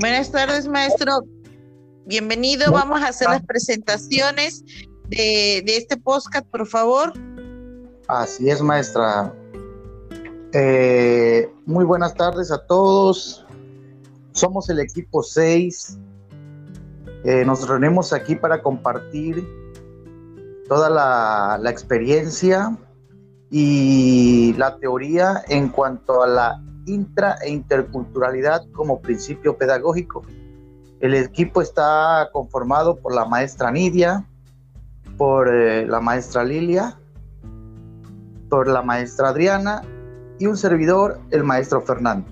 Buenas tardes, maestro. Bienvenido. Vamos a hacer las presentaciones de, este podcast, por favor. Así es, maestra. Eh, muy buenas tardes a todos. Somos el equipo 6. Eh, nos reunimos aquí para compartir toda la, la experiencia y la teoría en cuanto a la intra e interculturalidad como principio pedagógico. El equipo está conformado por la maestra Nidia, por eh, la maestra Lilia, por la maestra Adriana y un servidor, el maestro Fernando.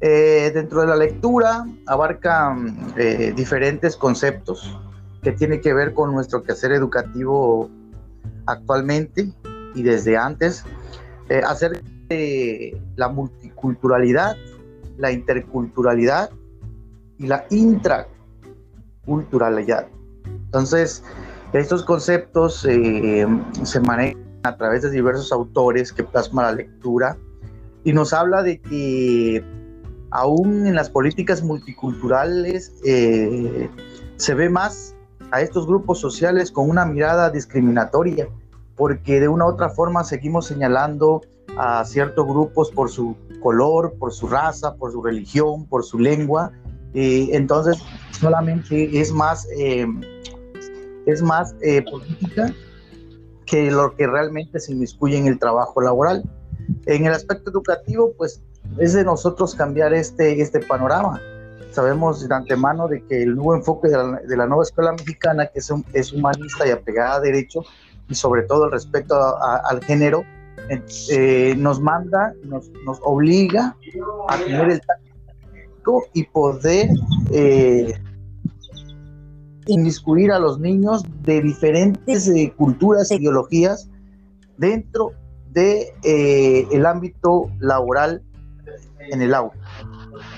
Eh, dentro de la lectura abarcan eh, diferentes conceptos que tienen que ver con nuestro quehacer educativo actualmente y desde antes, hacer la multiculturalidad, la interculturalidad y la intraculturalidad. Entonces, estos conceptos eh, se manejan a través de diversos autores que plasman la lectura y nos habla de que aún en las políticas multiculturales eh, se ve más a estos grupos sociales con una mirada discriminatoria, porque de una u otra forma seguimos señalando a ciertos grupos por su color, por su raza, por su religión, por su lengua. Eh, entonces, solamente es más, eh, es más eh, política que lo que realmente se inmiscuye en el trabajo laboral. En el aspecto educativo, pues es de nosotros cambiar este, este panorama. Sabemos de antemano de que el nuevo enfoque de la, nueva escuela mexicana, que es, es humanista y apegada a derecho, y sobre todo el respeto al género, eh, nos manda, nos, nos, obliga a tener el tacto y poder eh, inmiscuir a los niños de diferentes eh, culturas, ideologías dentro de el ámbito laboral en el aula.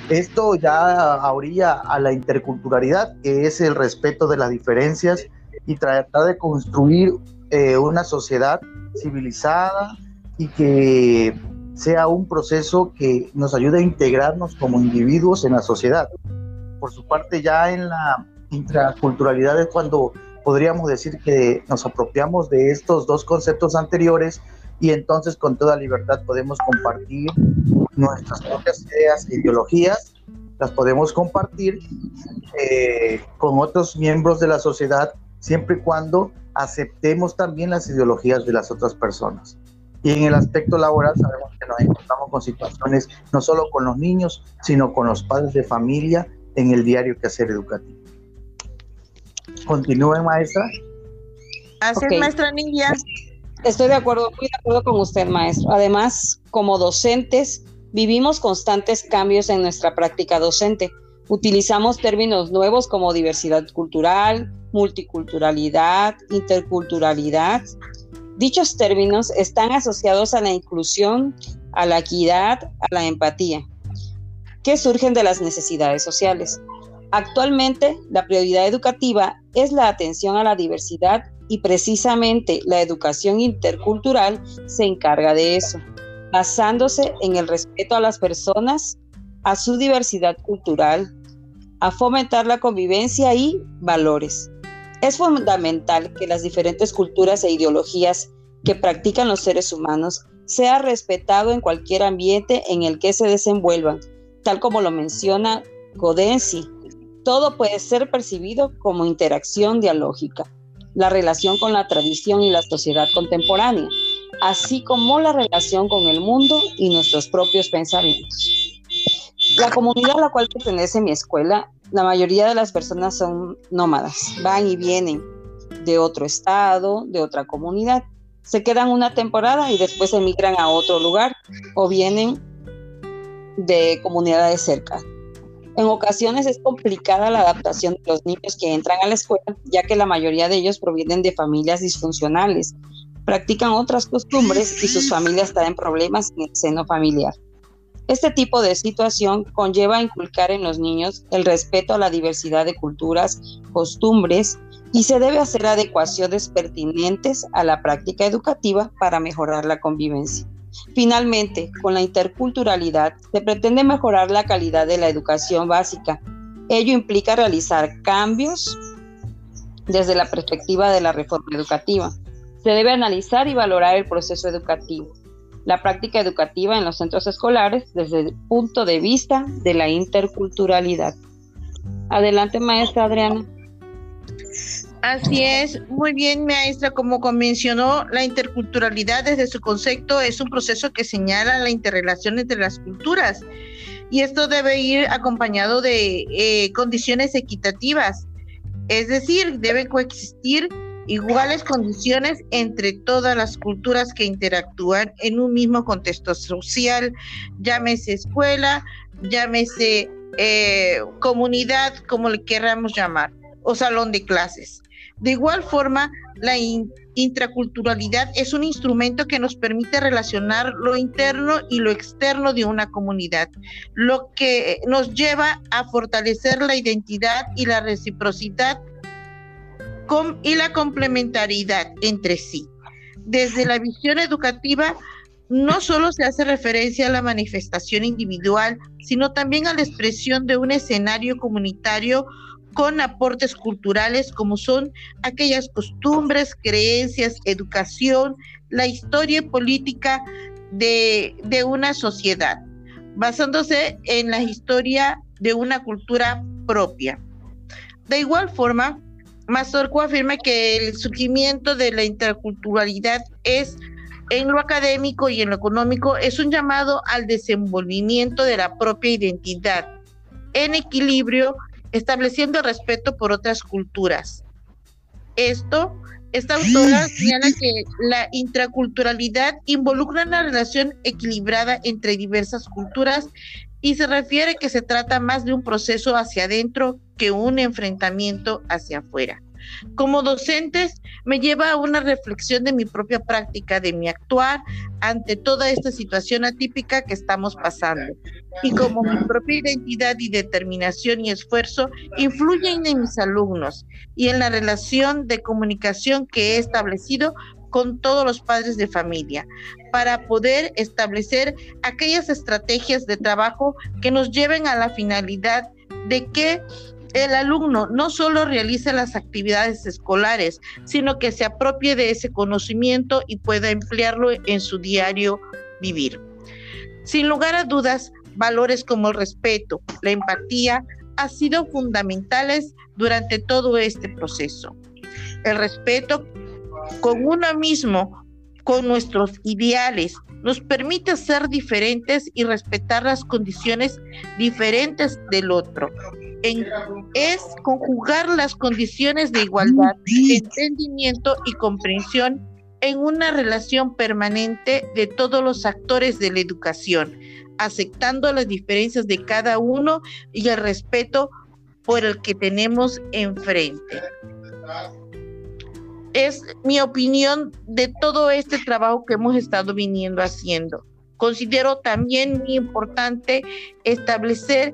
Esto ya orilla a la interculturalidad, que es el respeto de las diferencias y tratar de construir una sociedad civilizada, y que sea un proceso que nos ayude a integrarnos como individuos en la sociedad. Por su parte, ya en la intraculturalidad es cuando podríamos decir que nos apropiamos de estos dos conceptos anteriores y entonces con toda libertad podemos compartir nuestras propias ideas e ideologías, las podemos compartir eh, con otros miembros de la sociedad siempre y cuando aceptemos también las ideologías de las otras personas. Y en el aspecto laboral sabemos que nos encontramos con situaciones no solo con los niños, sino con los padres de familia en el diario quehacer educativo. Continúe, maestra. Así es, maestra Niña. Estoy de acuerdo, muy de acuerdo con usted, maestro. Además, como docentes, vivimos constantes cambios en nuestra práctica docente. Utilizamos términos nuevos como diversidad cultural, multiculturalidad, interculturalidad, Dichos términos están asociados a la inclusión, a la equidad, a la empatía, que surgen de las necesidades sociales. Actualmente, la prioridad educativa es la atención a la diversidad y precisamente la educación intercultural se encarga de eso, basándose en el respeto a las personas, a su diversidad cultural, a fomentar la convivencia y valores. Es fundamental que las diferentes culturas e ideologías que practican los seres humanos sea respetado en cualquier ambiente en el que se desenvuelvan, tal como lo menciona Godensi. Todo puede ser percibido como interacción dialógica, la relación con la tradición y la sociedad contemporánea, así como la relación con el mundo y nuestros propios pensamientos. La comunidad a la cual pertenece mi escuela la mayoría de las personas son nómadas, van y vienen de otro estado, de otra comunidad. Se quedan una temporada y después emigran a otro lugar o vienen de comunidades cerca. En ocasiones es complicada la adaptación de los niños que entran a la escuela, ya que la mayoría de ellos provienen de familias disfuncionales, practican otras costumbres y sus familias traen problemas en el seno familiar. Este tipo de situación conlleva inculcar en los niños el respeto a la diversidad de culturas, costumbres y se debe hacer adecuaciones pertinentes a la práctica educativa para mejorar la convivencia. Finalmente, con la interculturalidad se pretende mejorar la calidad de la educación básica. Ello implica realizar cambios desde la perspectiva de la reforma educativa. Se debe analizar y valorar el proceso educativo, la práctica educativa en los centros escolares desde el punto de vista de la interculturalidad. Adelante, maestra Adriana. Así es, muy bien, maestra. Como mencionó, la interculturalidad desde su concepto es un proceso que señala la interrelación entre las culturas y esto debe ir acompañado de eh, condiciones equitativas, es decir, deben coexistir iguales condiciones entre todas las culturas que interactúan en un mismo contexto social, llámese escuela, llámese eh, comunidad, como le queramos llamar, o salón de clases. De igual forma, la intraculturalidad es un instrumento que nos permite relacionar lo interno y lo externo de una comunidad, lo que nos lleva a fortalecer la identidad y la reciprocidad y la complementariedad entre sí. Desde la visión educativa, no solo se hace referencia a la manifestación individual, sino también a la expresión de un escenario comunitario con aportes culturales como son aquellas costumbres, creencias, educación, la historia política de, de una sociedad, basándose en la historia de una cultura propia. De igual forma, Mazorco afirma que el surgimiento de la interculturalidad es en lo académico y en lo económico es un llamado al desenvolvimiento de la propia identidad en equilibrio estableciendo respeto por otras culturas. Esto, esta autora señala que la intraculturalidad involucra una relación equilibrada entre diversas culturas y se refiere que se trata más de un proceso hacia adentro que un enfrentamiento hacia afuera. Como docentes, me lleva a una reflexión de mi propia práctica, de mi actuar ante toda esta situación atípica que estamos pasando. Y como mi propia identidad y determinación y esfuerzo influyen en mis alumnos y en la relación de comunicación que he establecido con todos los padres de familia para poder establecer aquellas estrategias de trabajo que nos lleven a la finalidad de que el alumno no solo realice las actividades escolares, sino que se apropie de ese conocimiento y pueda emplearlo en su diario vivir. Sin lugar a dudas, valores como el respeto, la empatía, han sido fundamentales durante todo este proceso. El respeto con uno mismo, con nuestros ideales, nos permite ser diferentes y respetar las condiciones diferentes del otro es conjugar las condiciones de igualdad, entendimiento y comprensión en una relación permanente de todos los actores de la educación, aceptando las diferencias de cada uno y el respeto por el que tenemos enfrente. Es mi opinión de todo este trabajo que hemos estado viniendo haciendo. Considero también muy importante establecer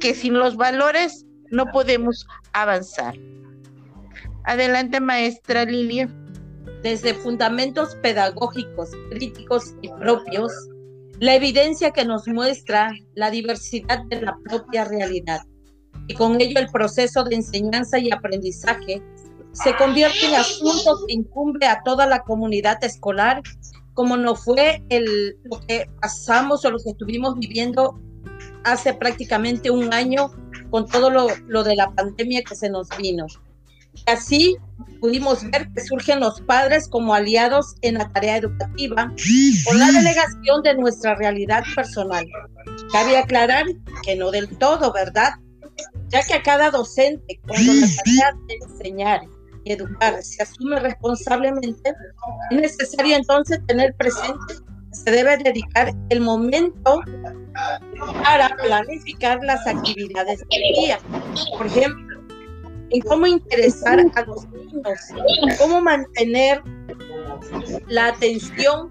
que sin los valores no podemos avanzar. Adelante, maestra Lilia. Desde fundamentos pedagógicos, críticos y propios, la evidencia que nos muestra la diversidad de la propia realidad y con ello el proceso de enseñanza y aprendizaje se convierte en asunto que incumbe a toda la comunidad escolar, como no fue el, lo que pasamos o lo que estuvimos viviendo hace prácticamente un año con todo lo, de la pandemia que se nos vino. Y así pudimos ver que surgen los padres como aliados en la tarea educativa con la delegación de nuestra realidad personal. Cabe aclarar que no del todo, ¿verdad? Ya que a cada docente, cuando la tarea de enseñar y educar se asume responsablemente, es necesario entonces tener presente se debe dedicar el momento para planificar las actividades del día. Por ejemplo, en cómo interesar a los niños, cómo mantener la atención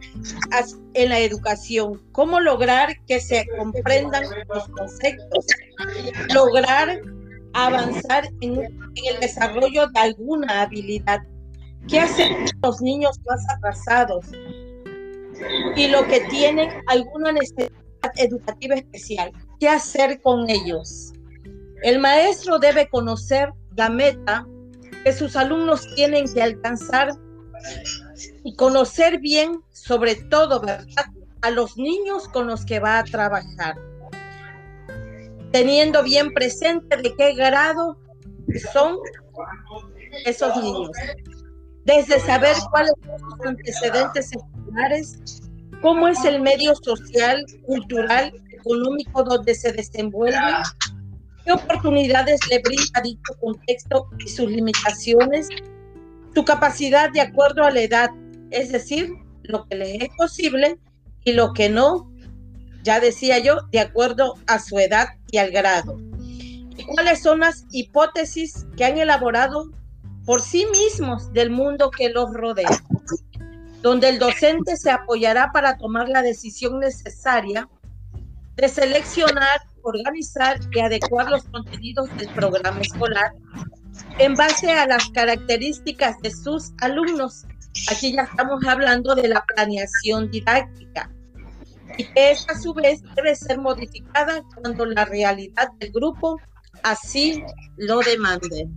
en la educación, cómo lograr que se comprendan los conceptos, lograr avanzar en, el desarrollo de alguna habilidad. ¿Qué hacen los niños más atrasados? Y lo que tienen alguna necesidad educativa especial. ¿Qué hacer con ellos? El maestro debe conocer la meta que sus alumnos tienen que alcanzar y conocer bien, sobre todo, ¿verdad? A los niños con los que va a trabajar, teniendo bien presente de qué grado son esos niños. Desde saber cuáles son sus antecedentes cómo es el medio social, cultural, económico donde se desenvuelve, qué oportunidades le brinda dicho contexto y sus limitaciones, su capacidad de acuerdo a la edad, es decir, lo que le es posible y lo que no, ya decía yo, de acuerdo a su edad y al grado. ¿Y cuáles son las hipótesis que han elaborado por sí mismos del mundo que los rodea? Donde el docente se apoyará para tomar la decisión necesaria de seleccionar, organizar y adecuar los contenidos del programa escolar en base a las características de sus alumnos. Aquí ya estamos hablando de la planeación didáctica y que a su vez debe ser modificada cuando la realidad del grupo así lo demande.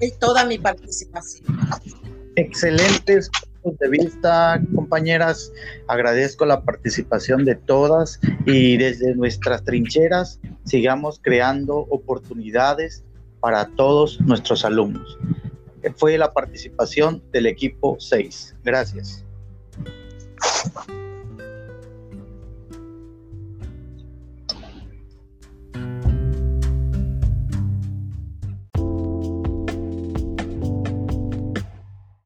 Es toda mi participación. Excelentes de vista, compañeras. Agradezco la participación de todas y desde nuestras trincheras sigamos creando oportunidades para todos nuestros alumnos. Fue la participación del equipo 6. Gracias.